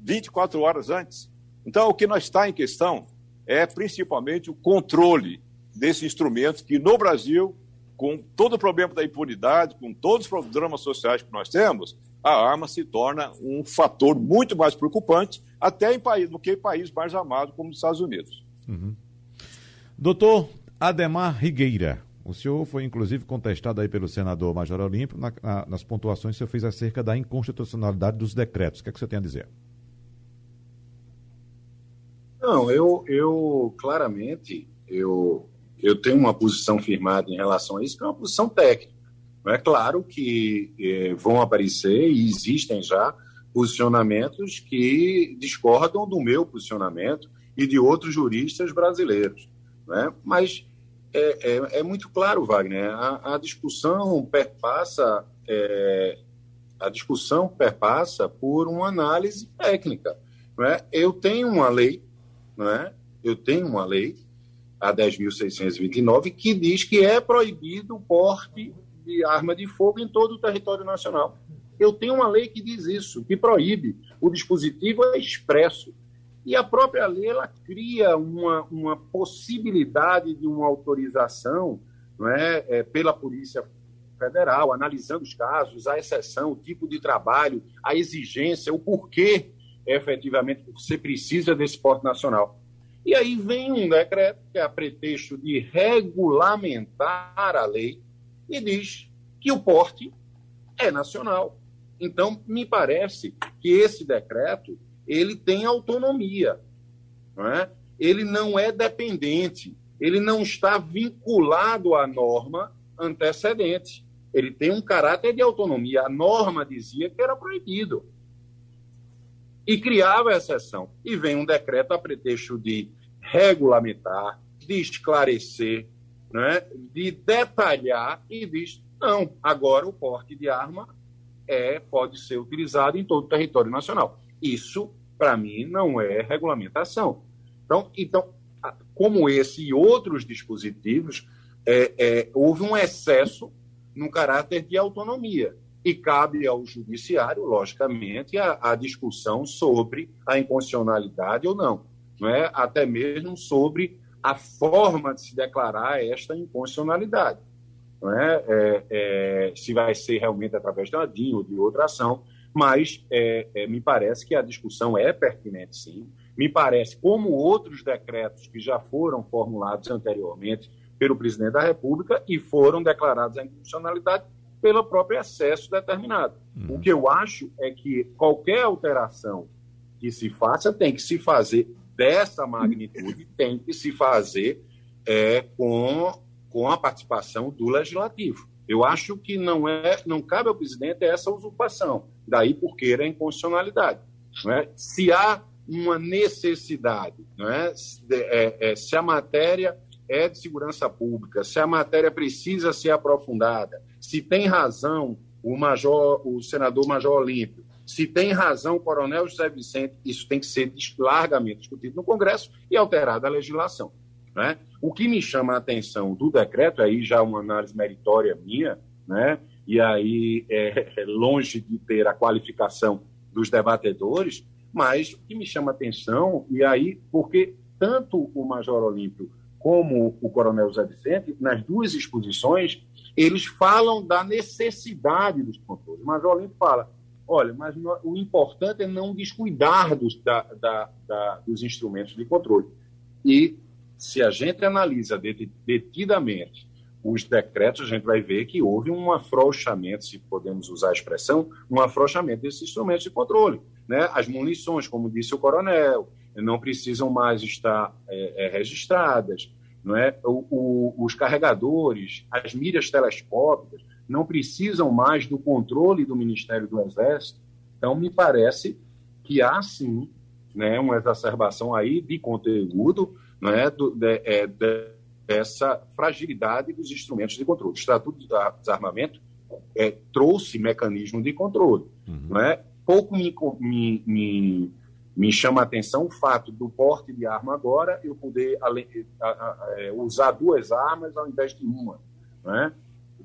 24 horas antes? Então, o que nós está em questão é principalmente o controle desse instrumento que no Brasil, com todo o problema da impunidade, com todos os dramas sociais que nós temos, a arma se torna um fator muito mais preocupante até em país, do que em países mais amados como os Estados Unidos. Uhum. Doutor Ademar Rigueira, o senhor foi inclusive contestado aí pelo senador Major Olímpio na, na, nas pontuações que o senhor fez acerca da inconstitucionalidade dos decretos. O que é que o senhor tem a dizer? Não, eu, eu claramente eu, eu tenho uma posição firmada em relação a isso, que é uma posição técnica. É claro que eh, vão aparecer e existem já posicionamentos que discordam do meu posicionamento e de outros juristas brasileiros. Né? Mas é, é, é muito claro, Wagner, a, a discussão perpassa é, a discussão perpassa por uma análise técnica. Né? Eu tenho uma lei, né? eu tenho uma lei, a 10.629, que diz que é proibido o porte de arma de fogo em todo o território nacional. Eu tenho uma lei que diz isso, que proíbe. O dispositivo é expresso. E a própria lei ela cria uma, uma possibilidade de uma autorização não é, é, pela Polícia Federal, analisando os casos, a exceção, o tipo de trabalho, a exigência, o porquê efetivamente você precisa desse porte nacional. E aí vem um decreto que é a pretexto de regulamentar a lei e diz que o porte é nacional. Então, me parece que esse decreto ele tem autonomia, não é? ele não é dependente, ele não está vinculado à norma antecedente. Ele tem um caráter de autonomia. A norma dizia que era proibido. E criava exceção. E vem um decreto a pretexto de regulamentar, de esclarecer, né, de detalhar e diz: não, agora o porte de arma é, pode ser utilizado em todo o território nacional. Isso, para mim, não é regulamentação. Então, então, como esse e outros dispositivos, é, é, houve um excesso no caráter de autonomia. E cabe ao judiciário, logicamente, a, a discussão sobre a inconstitucionalidade ou não. Não é? Até mesmo sobre a forma de se declarar esta inconstitucionalidade. Não é? é, se vai ser realmente através de uma DIN ou de outra ação, mas é, é, me parece que a discussão é pertinente, sim. Me parece, como outros decretos que já foram formulados anteriormente pelo presidente da República e foram declarados a inconstitucionalidade pelo próprio excesso determinado. Uhum. O que eu acho é que qualquer alteração que se faça tem que se fazer dessa magnitude tem que se fazer é, com, com a participação do legislativo. Eu acho que não é, não cabe ao presidente essa usurpação, daí porque era inconstitucionalidade. É? Se há uma necessidade, é? É, é? se a matéria é de segurança pública, se a matéria precisa ser aprofundada, se tem razão o major, o senador Major Olímpio, se tem razão o coronel José Vicente, isso tem que ser largamente discutido no Congresso e alterada a legislação. Né? O que me chama a atenção do decreto, aí já uma análise meritória minha, né? e aí é, é longe de ter a qualificação dos debatedores, mas o que me chama a atenção, e aí, porque tanto o Major Olímpio como o Coronel José Vicente, nas duas exposições, eles falam da necessidade dos controles. O Major Olímpio fala, Olha, mas o importante é não descuidar dos, da, da, da, dos instrumentos de controle. E se a gente analisa detidamente os decretos, a gente vai ver que houve um afrouxamento, se podemos usar a expressão, um afrouxamento desses instrumentos de controle. Né? As munições, como disse o coronel, não precisam mais estar é, é, registradas. Não é? O, o, os carregadores, as milhas telescópicas, não precisam mais do controle do Ministério do Exército. Então, me parece que há sim né, uma exacerbação aí de conteúdo né, do, de, é, de, dessa fragilidade dos instrumentos de controle. O Estatuto do Desarmamento é, trouxe mecanismo de controle. Uhum. Né? pouco me, me, me, me, chama a atenção o fato do porte de arma agora eu poder é, usar duas armas ao invés de uma. Né?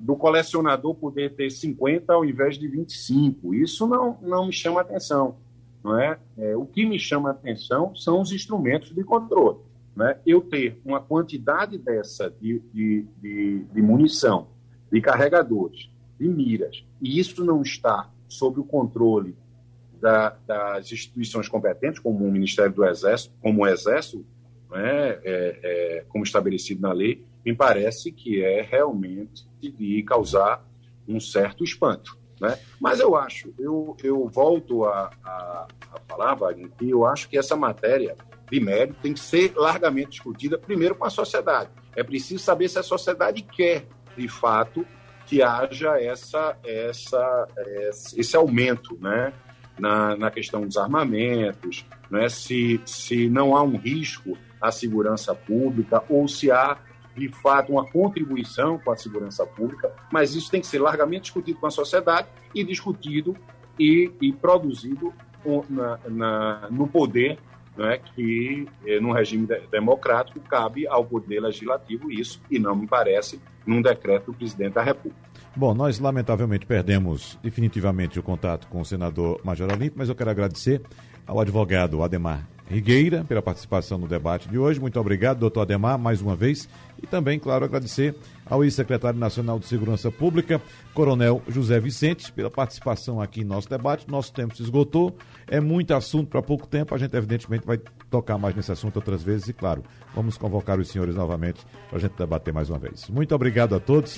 Do colecionador poder ter 50 ao invés de 25. Isso não, não me chama atenção. Não é? é? o que me chama atenção são os instrumentos de controle. Né? Eu ter uma quantidade dessa de, de, de, de munição, de carregadores, de miras, e isso não está sob o controle da, das instituições competentes, como o Ministério do Exército, como o Exército, né, é, é, como estabelecido na lei, me parece que é realmente de causar um certo espanto. Né? Mas eu acho, eu, eu volto a, a, a falar, Wagner, que eu acho que essa matéria de mérito tem que ser largamente discutida primeiro com a sociedade. É preciso saber se a sociedade quer, de fato, que haja essa, essa, esse aumento né, na, na questão dos armamentos, né, se, se não há um risco à segurança pública ou se há, de fato, uma contribuição com a segurança pública, mas isso tem que ser largamente discutido com a sociedade e discutido e, e produzido na, na, no poder né, que, eh, num regime de, democrático, cabe ao Poder Legislativo isso, e não me parece num decreto do presidente da República. Bom, nós lamentavelmente perdemos definitivamente o contato com o senador Major Olímpio, mas eu quero agradecer ao advogado Ademar Rigueira pela participação no debate de hoje. Muito obrigado, doutor Ademar, mais uma vez. E também, claro, agradecer ao ex-secretário nacional de Segurança Pública, Coronel José Vicente, pela participação aqui em nosso debate. Nosso tempo se esgotou, é muito assunto para pouco tempo. A gente, evidentemente, vai tocar mais nesse assunto outras vezes e, claro, vamos convocar os senhores novamente para a gente debater mais uma vez. Muito obrigado a todos.